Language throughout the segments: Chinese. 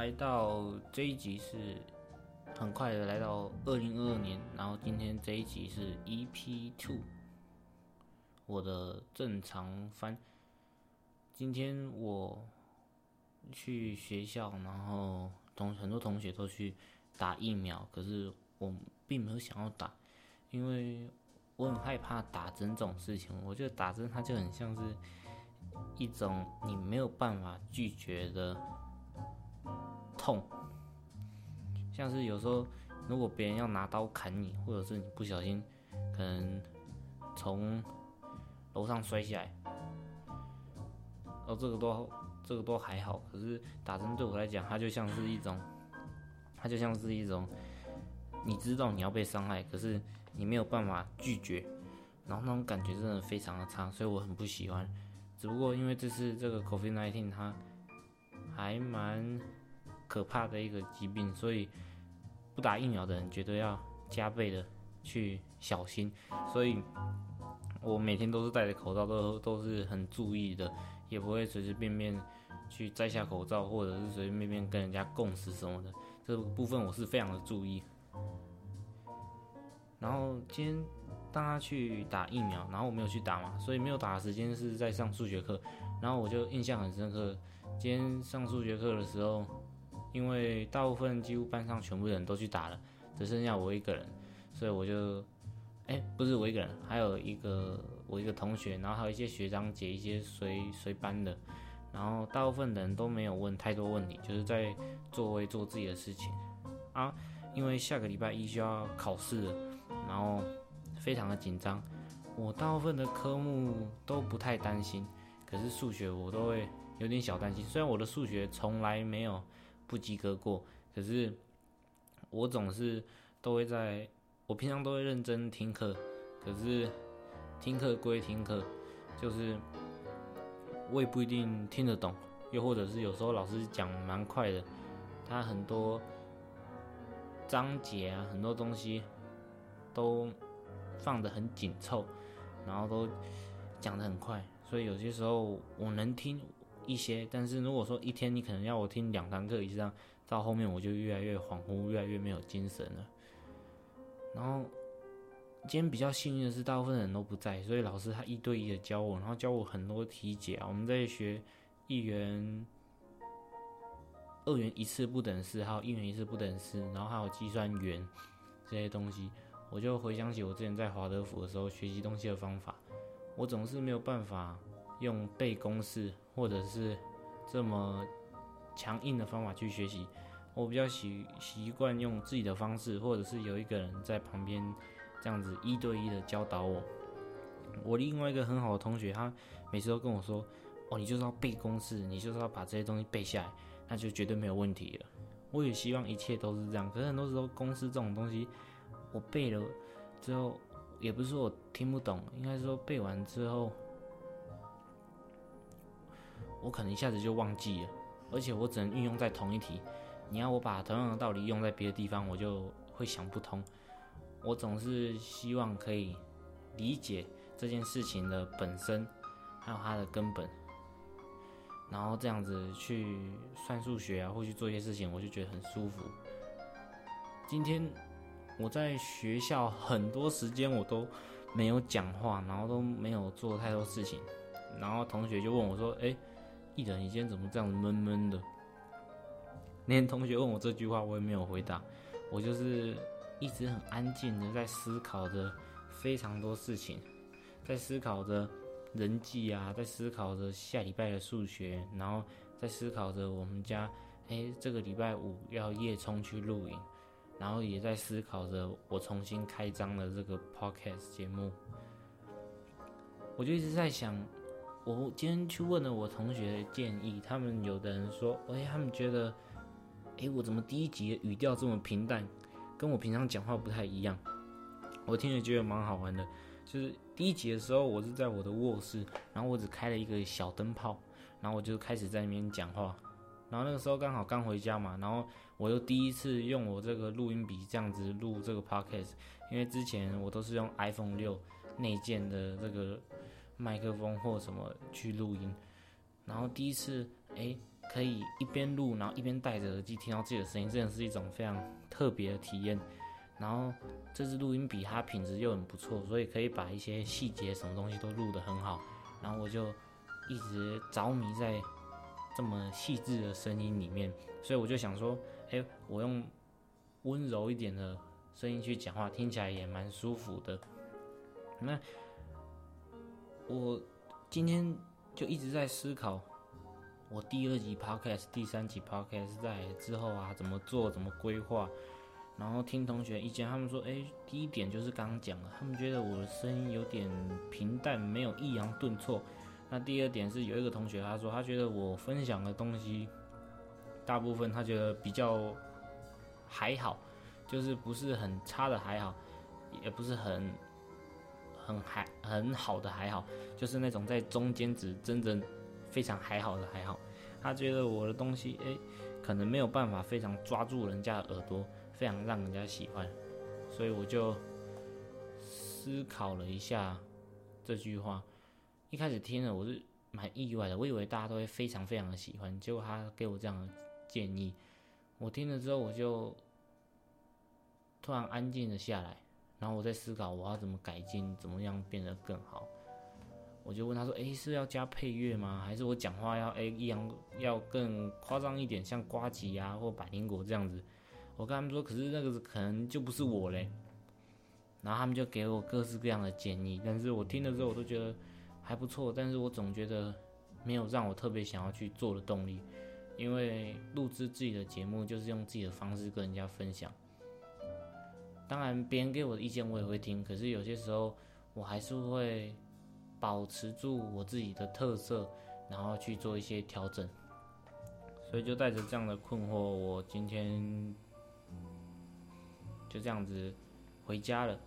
来到这一集是很快的来到二零二二年，然后今天这一集是 EP Two，我的正常翻。今天我去学校，然后同很多同学都去打疫苗，可是我并没有想要打，因为我很害怕打针这种事情。我觉得打针它就很像是一种你没有办法拒绝的痛，像是有时候如果别人要拿刀砍你，或者是你不小心可能从楼上摔下来。哦，这个都这个都还好，可是打针对我来讲，它就像是一种，它就像是一种，你知道你要被伤害，可是你没有办法拒绝，然后那种感觉真的非常的差，所以我很不喜欢。只不过因为这次这个 COVID-19，它还蛮可怕的一个疾病，所以不打疫苗的人绝对要加倍的去小心。所以我每天都是戴着口罩，都都是很注意的。也不会随随便便去摘下口罩，或者是随随便便跟人家共识什么的，这部分我是非常的注意。然后今天大家去打疫苗，然后我没有去打嘛，所以没有打的时间是在上数学课，然后我就印象很深刻。今天上数学课的时候，因为大部分几乎班上全部人都去打了，只剩下我一个人，所以我就。哎，不是我一个人，还有一个我一个同学，然后还有一些学长姐，一些随随班的，然后大部分人都没有问太多问题，就是在座位做自己的事情啊。因为下个礼拜一就要考试了，然后非常的紧张。我大部分的科目都不太担心，可是数学我都会有点小担心。虽然我的数学从来没有不及格过，可是我总是都会在。我平常都会认真听课，可是听课归听课，就是我也不一定听得懂，又或者是有时候老师讲蛮快的，他很多章节啊，很多东西都放得很紧凑，然后都讲得很快，所以有些时候我能听一些，但是如果说一天你可能要我听两堂课以上，到后面我就越来越恍惚，越来越没有精神了。然后今天比较幸运的是，大部分人都不在，所以老师他一对一的教我，然后教我很多题解啊。我们在学一元、二元一次不等式，还有一元一次不等式，然后还有计算元这些东西，我就回想起我之前在华德福的时候学习东西的方法，我总是没有办法用背公式或者是这么强硬的方法去学习。我比较习习惯用自己的方式，或者是有一个人在旁边这样子一对一的教导我。我另外一个很好的同学，他每次都跟我说：“哦，你就是要背公式，你就是要把这些东西背下来，那就绝对没有问题了。”我也希望一切都是这样。可是很多时候，公式这种东西，我背了之后，也不是说我听不懂，应该说背完之后，我可能一下子就忘记了，而且我只能运用在同一题。你要我把同样的道理用在别的地方，我就会想不通。我总是希望可以理解这件事情的本身，还有它的根本，然后这样子去算数学啊，或去做一些事情，我就觉得很舒服。今天我在学校很多时间我都没有讲话，然后都没有做太多事情，然后同学就问我说：“哎，艺人，你今天怎么这样子闷闷的？”那天同学问我这句话，我也没有回答，我就是一直很安静的在思考着非常多事情，在思考着人际啊，在思考着下礼拜的数学，然后在思考着我们家，哎，这个礼拜五要夜冲去露营，然后也在思考着我重新开张的这个 podcast 节目，我就一直在想，我今天去问了我同学的建议，他们有的人说，哎，他们觉得。诶，我怎么第一集的语调这么平淡，跟我平常讲话不太一样？我听着觉得蛮好玩的。就是第一集的时候，我是在我的卧室，然后我只开了一个小灯泡，然后我就开始在那边讲话。然后那个时候刚好刚回家嘛，然后我又第一次用我这个录音笔这样子录这个 podcast，因为之前我都是用 iPhone 六内建的这个麦克风或什么去录音。然后第一次，诶。可以一边录，然后一边戴着耳机听到自己的声音，真的是一种非常特别的体验。然后这支录音笔它品质又很不错，所以可以把一些细节什么东西都录得很好。然后我就一直着迷在这么细致的声音里面，所以我就想说，哎，我用温柔一点的声音去讲话，听起来也蛮舒服的。那我今天就一直在思考。我第二集 podcast、第三集 podcast 在之后啊，怎么做、怎么规划，然后听同学意见，他们说，哎，第一点就是刚刚讲了，他们觉得我的声音有点平淡，没有抑扬顿挫。那第二点是有一个同学他说，他觉得我分享的东西，大部分他觉得比较还好，就是不是很差的还好，也不是很很还很好的还好，就是那种在中间值，真正。非常还好的还好，他觉得我的东西诶，可能没有办法非常抓住人家的耳朵，非常让人家喜欢，所以我就思考了一下这句话。一开始听了我是蛮意外的，我以为大家都会非常非常的喜欢，结果他给我这样的建议，我听了之后我就突然安静了下来，然后我在思考我要怎么改进，怎么样变得更好。我就问他说：“诶，是要加配乐吗？还是我讲话要诶一样要更夸张一点，像瓜吉啊或百灵果这样子？”我跟他们说：“可是那个可能就不是我嘞。”然后他们就给我各式各样的建议，但是我听了之后我都觉得还不错，但是我总觉得没有让我特别想要去做的动力，因为录制自己的节目就是用自己的方式跟人家分享。当然，别人给我的意见我也会听，可是有些时候我还是会。保持住我自己的特色，然后去做一些调整，所以就带着这样的困惑，我今天就这样子回家了。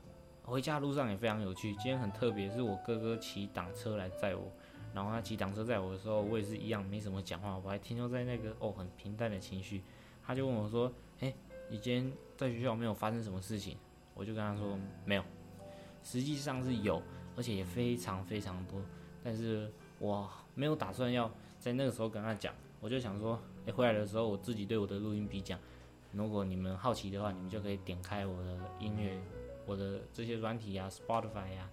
回家路上也非常有趣，今天很特别，是我哥哥骑挡车来载我，然后他骑挡车载我的时候，我也是一样没什么讲话，我还停留在那个哦很平淡的情绪。他就问我说：“哎，你今天在学校没有发生什么事情？”我就跟他说：“没有。”实际上是有。而且也非常非常多，但是我没有打算要在那个时候跟他讲，我就想说，哎，回来的时候我自己对我的录音笔讲，如果你们好奇的话，你们就可以点开我的音乐，我的这些软体啊，Spotify 呀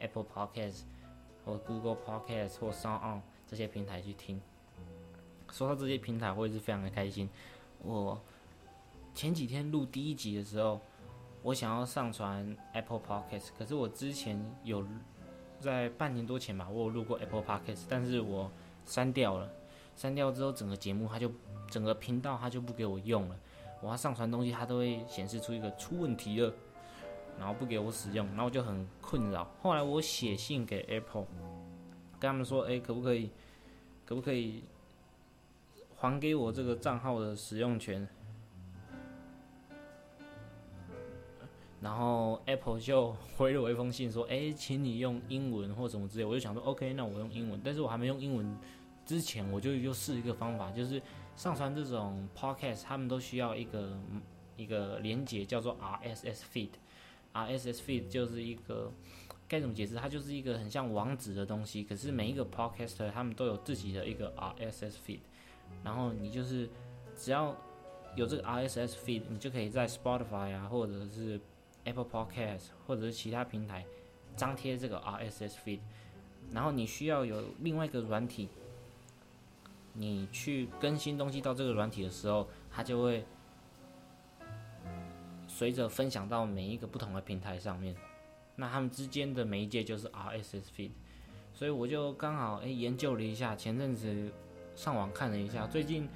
，Apple Podcast 或 Google Podcast 或 Sound On 这些平台去听。说到这些平台，我也是非常的开心。我前几天录第一集的时候。我想要上传 Apple Podcast，可是我之前有在半年多前吧，我有录过 Apple Podcast，但是我删掉了。删掉之后，整个节目它就整个频道它就不给我用了。我要上传东西，它都会显示出一个出问题了，然后不给我使用，然后我就很困扰。后来我写信给 Apple，跟他们说，哎，可不可以，可不可以还给我这个账号的使用权？然后 Apple 就回了我一封信，说：“哎，请你用英文或什么之类。”我就想说：“OK，那我用英文。”但是我还没用英文之前，我就又试一个方法，就是上传这种 Podcast，他们都需要一个一个连接，叫做 RSS feed。RSS feed 就是一个该怎么解释？它就是一个很像网址的东西。可是每一个 Podcaster 他们都有自己的一个 RSS feed，然后你就是只要有这个 RSS feed，你就可以在 Spotify 啊，或者是 Apple Podcast 或者是其他平台张贴这个 RSS feed，然后你需要有另外一个软体，你去更新东西到这个软体的时候，它就会随着分享到每一个不同的平台上面。那他们之间的媒介就是 RSS feed，所以我就刚好诶研究了一下，前阵子上网看了一下，最近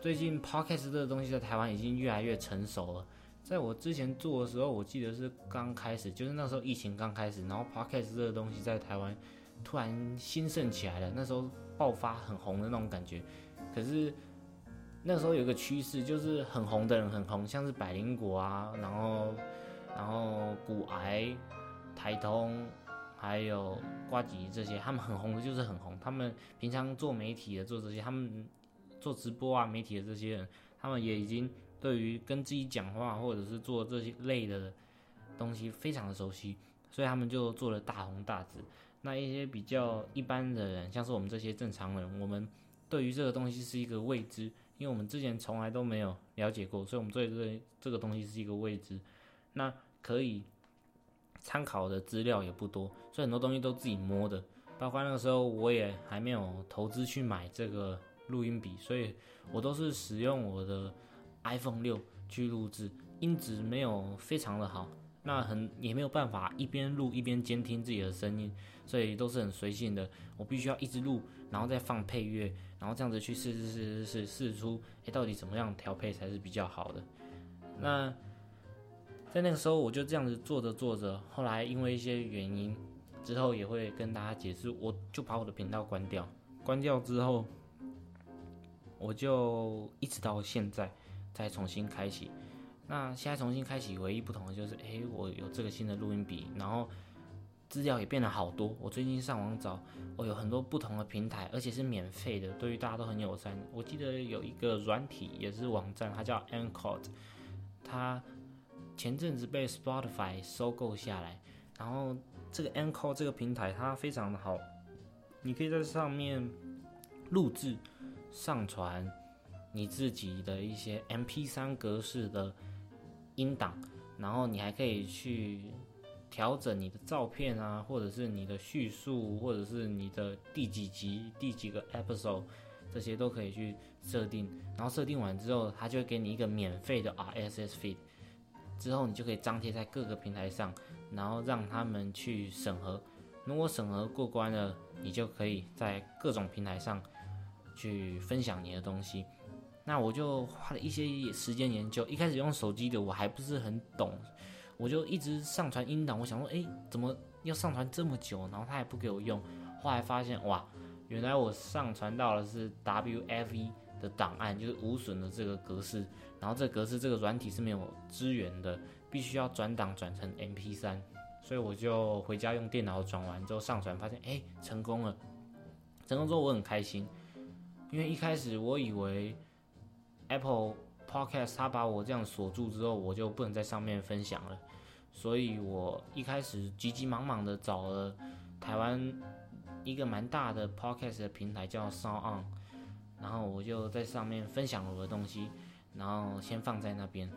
最近 Podcast 这个东西在台湾已经越来越成熟了。在我之前做的时候，我记得是刚开始，就是那时候疫情刚开始，然后 podcast 这个东西在台湾突然兴盛起来了，那时候爆发很红的那种感觉。可是那时候有一个趋势，就是很红的人很红，像是百灵果啊，然后然后骨癌、台通，还有瓜吉这些，他们很红的就是很红。他们平常做媒体的做这些，他们做直播啊媒体的这些人，他们也已经。对于跟自己讲话或者是做这些类的东西非常的熟悉，所以他们就做了大红大紫。那一些比较一般的人，像是我们这些正常人，我们对于这个东西是一个未知，因为我们之前从来都没有了解过，所以我们对这这个东西是一个未知。那可以参考的资料也不多，所以很多东西都自己摸的。包括那个时候我也还没有投资去买这个录音笔，所以我都是使用我的 iPhone 六去录制，音质没有非常的好，那很也没有办法一边录一边监听自己的声音，所以都是很随性的。我必须要一直录，然后再放配乐，然后这样子去试试试试试试出，哎，到底怎么样调配才是比较好的？那。在那个时候，我就这样子做着做着，后来因为一些原因，之后也会跟大家解释，我就把我的频道关掉。关掉之后，我就一直到现在再重新开启。那现在重新开启，唯一不同的就是，哎，我有这个新的录音笔，然后资料也变了好多。我最近上网找，我有很多不同的平台，而且是免费的，对于大家都很友善。我记得有一个软体也是网站，它叫 Anchor，它。前阵子被 Spotify 收购下来，然后这个 Encore 这个平台它非常的好，你可以在上面录制、上传你自己的一些 MP3 格式的音档，然后你还可以去调整你的照片啊，或者是你的叙述，或者是你的第几集、第几个 episode，这些都可以去设定，然后设定完之后，它就会给你一个免费的 RSS feed。之后你就可以张贴在各个平台上，然后让他们去审核。如果审核过关了，你就可以在各种平台上去分享你的东西。那我就花了一些时间研究。一开始用手机的我还不是很懂，我就一直上传音档。我想说，哎，怎么要上传这么久？然后他也不给我用。后来发现，哇，原来我上传到的是 WFE 的档案，就是无损的这个格式。然后这格式这个软体是没有支援的，必须要转档转成 MP3，所以我就回家用电脑转完之后上传，发现哎成功了，成功之后我很开心，因为一开始我以为 Apple Podcast 它把我这样锁住之后，我就不能在上面分享了，所以我一开始急急忙忙的找了台湾一个蛮大的 Podcast 的平台叫 Sound On，然后我就在上面分享了我的东西。然后先放在那边，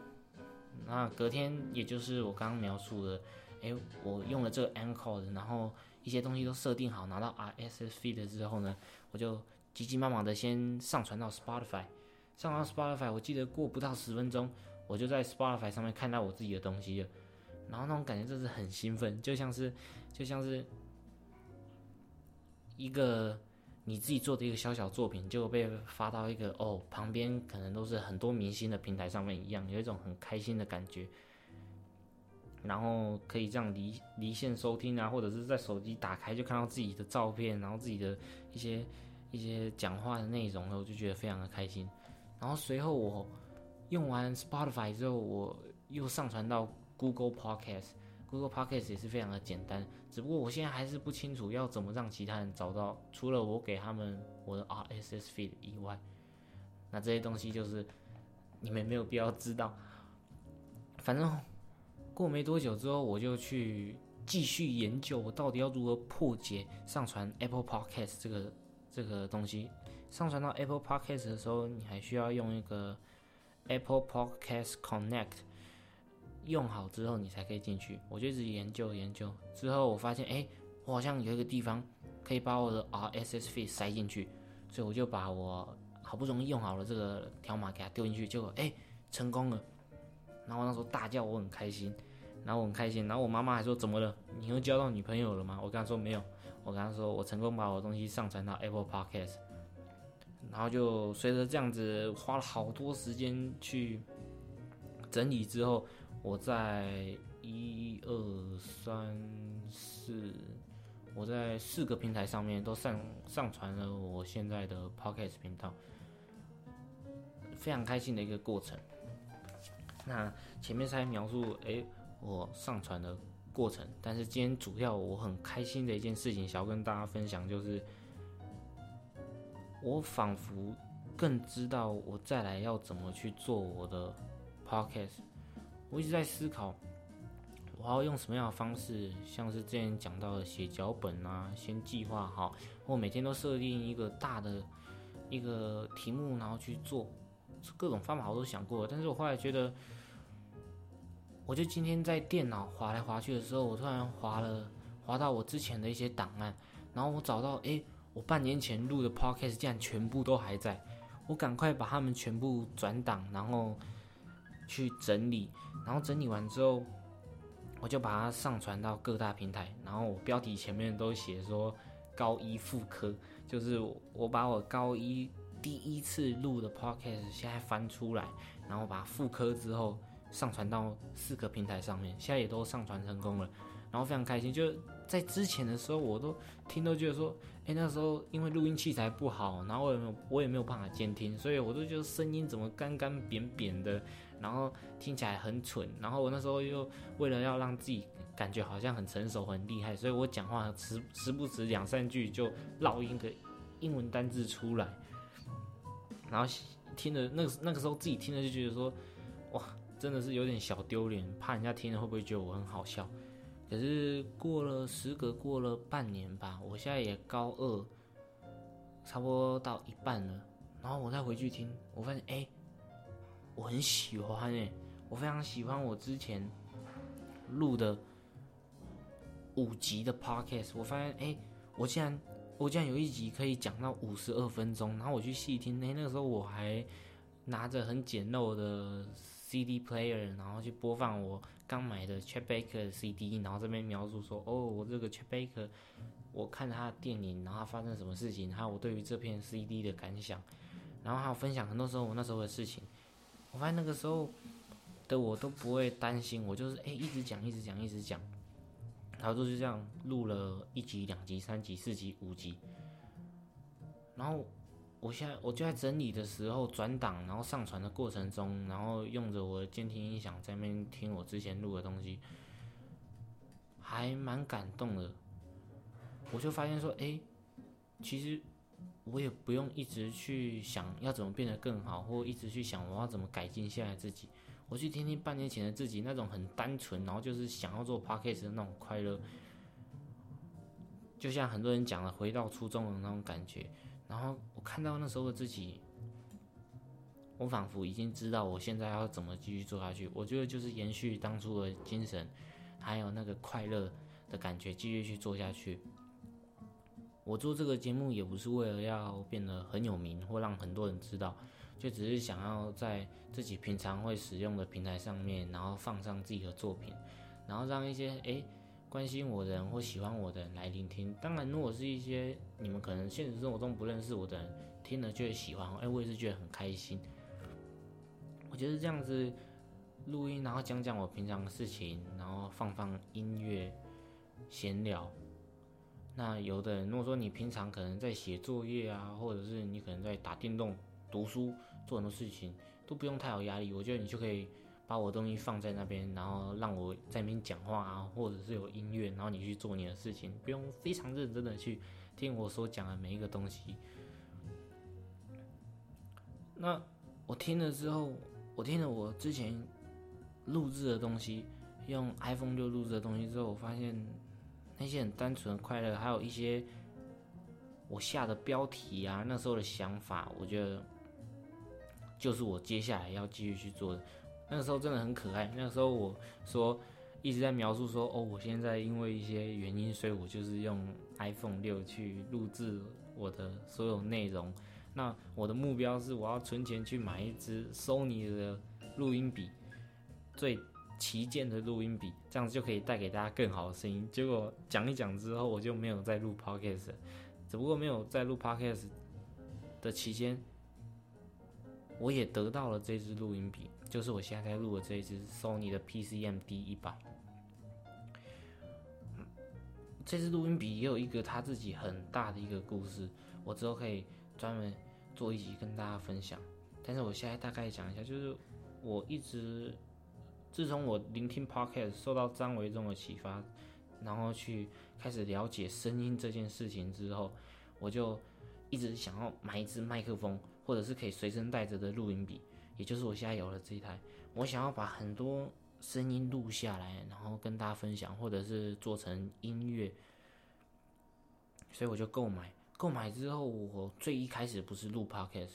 那隔天也就是我刚刚描述的，哎，我用了这个 Anchor，然后一些东西都设定好，拿到 RSS feed 之后呢，我就急急忙忙的先上传到 Spotify，上到 Spotify，我记得过不到十分钟，我就在 Spotify 上面看到我自己的东西了，然后那种感觉真是很兴奋，就像是就像是一个。你自己做的一个小小作品就被发到一个哦，旁边可能都是很多明星的平台上面一样，有一种很开心的感觉。然后可以这样离离线收听啊，或者是在手机打开就看到自己的照片，然后自己的一些一些讲话的内容，我就觉得非常的开心。然后随后我用完 Spotify 之后，我又上传到 Google Podcast。Google Podcast 也是非常的简单，只不过我现在还是不清楚要怎么让其他人找到，除了我给他们我的 RSS feed 以外，那这些东西就是你们没有必要知道。反正过没多久之后，我就去继续研究我到底要如何破解上传 Apple Podcast 这个这个东西。上传到 Apple Podcast 的时候，你还需要用一个 Apple Podcast Connect。用好之后，你才可以进去。我就一直研究研究，之后我发现，哎，我好像有一个地方可以把我的 RSS feed 塞进去，所以我就把我好不容易用好了这个条码给它丢进去，结果哎，成功了。然后那时候大叫，我很开心，然后我很开心。然后我妈妈还说，怎么了？你又交到女朋友了吗？我跟她说没有，我跟她说我成功把我的东西上传到 Apple Podcast，然后就随着这样子花了好多时间去整理之后。我在一二三四，我在四个平台上面都上上传了我现在的 podcast 频道，非常开心的一个过程。那前面才描述哎我上传的过程，但是今天主要我很开心的一件事情想要跟大家分享，就是我仿佛更知道我再来要怎么去做我的 podcast。我一直在思考，我要用什么样的方式，像是之前讲到的写脚本啊，先计划好，或每天都设定一个大的一个题目，然后去做各种方法我都想过，但是我后来觉得，我就今天在电脑划来划去的时候，我突然划了划到我之前的一些档案，然后我找到，诶，我半年前录的 podcast 竟然全部都还在，我赶快把它们全部转档，然后去整理，然后整理完之后，我就把它上传到各大平台，然后我标题前面都写说高一副科。就是我把我高一第一次录的 podcast 现在翻出来，然后把复刻之后上传到四个平台上面，现在也都上传成功了，然后非常开心。就在之前的时候，我都听都觉得说，哎，那时候因为录音器材不好，然后我也没有我也没有办法监听，所以我都觉得声音怎么干干扁扁的，然后听起来很蠢。然后我那时候又为了要让自己感觉好像很成熟很厉害，所以我讲话时时不时两三句就绕一个英文单字出来，然后听的那个那个时候自己听了就觉得说，哇，真的是有点小丢脸，怕人家听了会不会觉得我很好笑。可是过了时隔过了半年吧，我现在也高二，差不多到一半了，然后我再回去听，我发现哎，我很喜欢哎，我非常喜欢我之前录的。五集的 podcast，我发现，哎，我竟然，我竟然有一集可以讲到五十二分钟，然后我去细听，哎，那个时候我还拿着很简陋的 CD player，然后去播放我刚买的 Chet Baker CD，然后这边描述说，哦，我这个 Chet Baker，我看他的电影，然后发生什么事情，还有我对于这片 CD 的感想，然后还有分享很多时候我那时候的事情，我发现那个时候的我都不会担心，我就是哎一直讲，一直讲，一直讲。然后就是这样录了一集、两集、三集、四集、五集。然后我现在我就在整理的时候转档，然后上传的过程中，然后用着我的监听音响在那边听我之前录的东西，还蛮感动的。我就发现说，哎，其实我也不用一直去想要怎么变得更好，或一直去想我要怎么改进现在自己。我去听听半年前的自己，那种很单纯，然后就是想要做 podcast 的那种快乐，就像很多人讲的回到初中的那种感觉。然后我看到那时候的自己，我仿佛已经知道我现在要怎么继续做下去。我觉得就是延续当初的精神，还有那个快乐的感觉，继续去做下去。我做这个节目也不是为了要变得很有名，或让很多人知道。就只是想要在自己平常会使用的平台上面，然后放上自己的作品，然后让一些诶关心我的人或喜欢我的人来聆听。当然，如果是一些你们可能现实生活中不认识我的人，听了就会喜欢，哎，我也是觉得很开心。我觉得这样子录音，然后讲讲我平常的事情，然后放放音乐，闲聊。那有的人如果说你平常可能在写作业啊，或者是你可能在打电动。读书做很多事情都不用太有压力，我觉得你就可以把我东西放在那边，然后让我在那边讲话啊，或者是有音乐，然后你去做你的事情，不用非常认真的去听我所讲的每一个东西。那我听了之后，我听了我之前录制的东西，用 iPhone 六录制的东西之后，我发现那些很单纯的快乐，还有一些我下的标题啊，那时候的想法，我觉得。就是我接下来要继续去做的。那个时候真的很可爱。那个时候我说一直在描述说，哦，我现在因为一些原因，所以我就是用 iPhone 六去录制我的所有内容。那我的目标是我要存钱去买一支 Sony 的录音笔，最旗舰的录音笔，这样子就可以带给大家更好的声音。结果讲一讲之后，我就没有再录 Podcast，只不过没有在录 Podcast 的期间。我也得到了这支录音笔，就是我现在在录的这一支 Sony 的 PCM D 一百。这支录音笔也有一个他自己很大的一个故事，我之后可以专门做一集跟大家分享。但是我现在大概讲一下，就是我一直自从我聆听 Podcast 受到张维忠的启发，然后去开始了解声音这件事情之后，我就一直想要买一支麦克风。或者是可以随身带着的录音笔，也就是我现在有了这一台。我想要把很多声音录下来，然后跟大家分享，或者是做成音乐，所以我就购买购买之后，我最一开始不是录 podcast，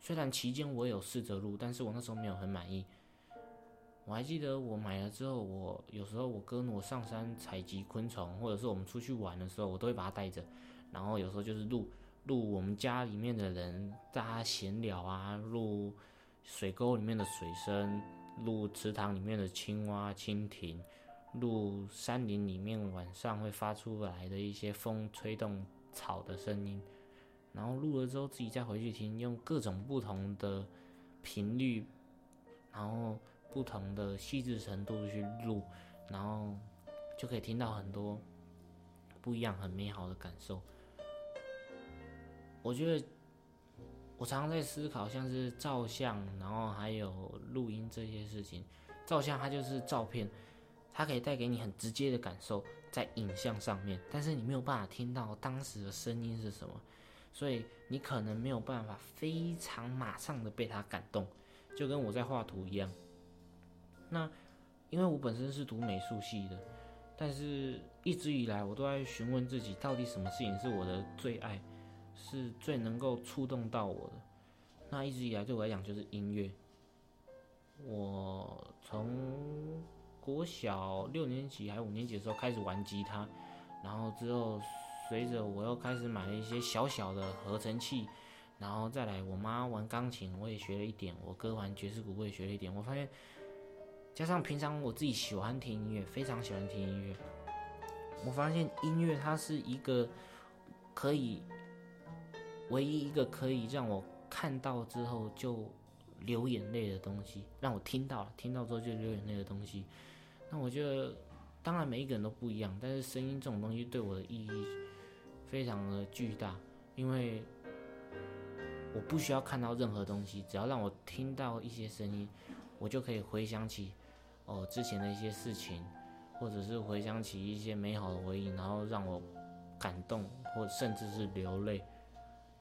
虽然期间我有试着录，但是我那时候没有很满意。我还记得我买了之后，我有时候我跟我上山采集昆虫，或者是我们出去玩的时候，我都会把它带着。然后有时候就是录录我们家里面的人大家闲聊啊，录水沟里面的水声，录池塘里面的青蛙、蜻蜓，录山林里面晚上会发出来的一些风吹动。草的声音，然后录了之后自己再回去听，用各种不同的频率，然后不同的细致程度去录，然后就可以听到很多不一样、很美好的感受。我觉得我常常在思考，像是照相，然后还有录音这些事情。照相它就是照片，它可以带给你很直接的感受。在影像上面，但是你没有办法听到当时的声音是什么，所以你可能没有办法非常马上的被它感动，就跟我在画图一样。那因为我本身是读美术系的，但是一直以来我都在询问自己，到底什么事情是我的最爱，是最能够触动到我的。那一直以来对我来讲就是音乐。我从国小六年级还五年级的时候开始玩吉他，然后之后随着我又开始买了一些小小的合成器，然后再来我妈玩钢琴，我也学了一点；我哥玩爵士鼓，我也学了一点。我发现，加上平常我自己喜欢听音乐，非常喜欢听音乐，我发现音乐它是一个可以唯一一个可以让我看到之后就流眼泪的东西，让我听到了听到之后就流眼泪的东西。那我觉得，当然每一个人都不一样，但是声音这种东西对我的意义非常的巨大，因为我不需要看到任何东西，只要让我听到一些声音，我就可以回想起哦之前的一些事情，或者是回想起一些美好的回忆，然后让我感动，或甚至是流泪。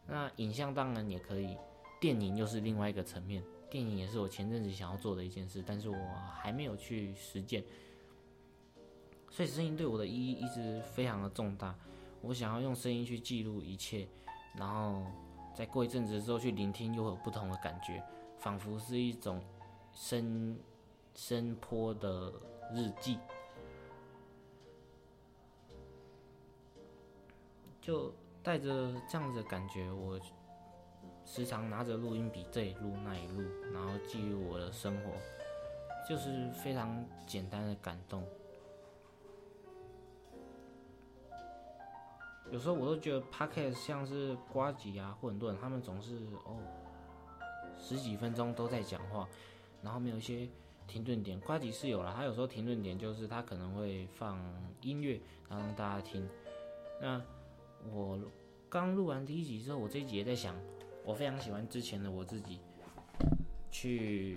那影像当然也可以，电影又是另外一个层面。电影也是我前阵子想要做的一件事，但是我还没有去实践。所以声音对我的意义一直非常的重大。我想要用声音去记录一切，然后再过一阵子之后去聆听，又有不同的感觉，仿佛是一种声声波的日记。就带着这样子的感觉，我。时常拿着录音笔这一录那一录，然后记录我的生活，就是非常简单的感动。有时候我都觉得 podcast 像是瓜吉啊或很多人，他们总是哦十几分钟都在讲话，然后没有一些停顿点。瓜吉是有了，他有时候停顿点就是他可能会放音乐，然后让大家听。那我刚录完第一集之后，我这一集也在想。我非常喜欢之前的我自己，去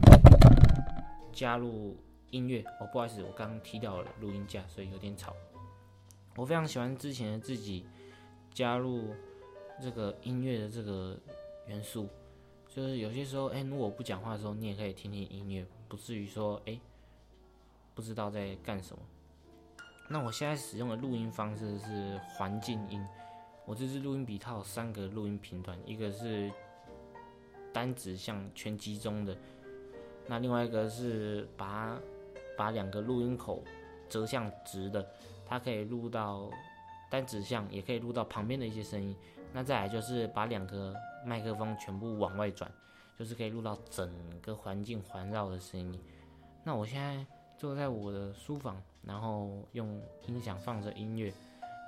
加入音乐。哦，不好意思，我刚刚踢掉了录音架，所以有点吵。我非常喜欢之前的自己加入这个音乐的这个元素，就是有些时候，哎，如果我不讲话的时候，你也可以听听音乐，不至于说，哎，不知道在干什么。那我现在使用的录音方式是环境音。我这支录音笔它有三个录音频段，一个是单指向全集中的，那另外一个是把把两个录音口折向直的，它可以录到单指向，也可以录到旁边的一些声音。那再来就是把两个麦克风全部往外转，就是可以录到整个环境环绕的声音。那我现在坐在我的书房，然后用音响放着音乐，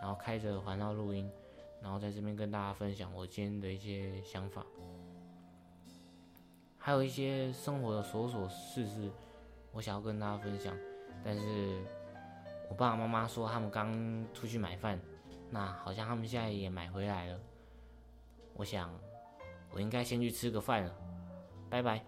然后开着环绕录音。然后在这边跟大家分享我今天的一些想法，还有一些生活的琐琐事事，我想要跟大家分享。但是我爸爸妈妈说他们刚出去买饭，那好像他们现在也买回来了。我想我应该先去吃个饭了，拜拜。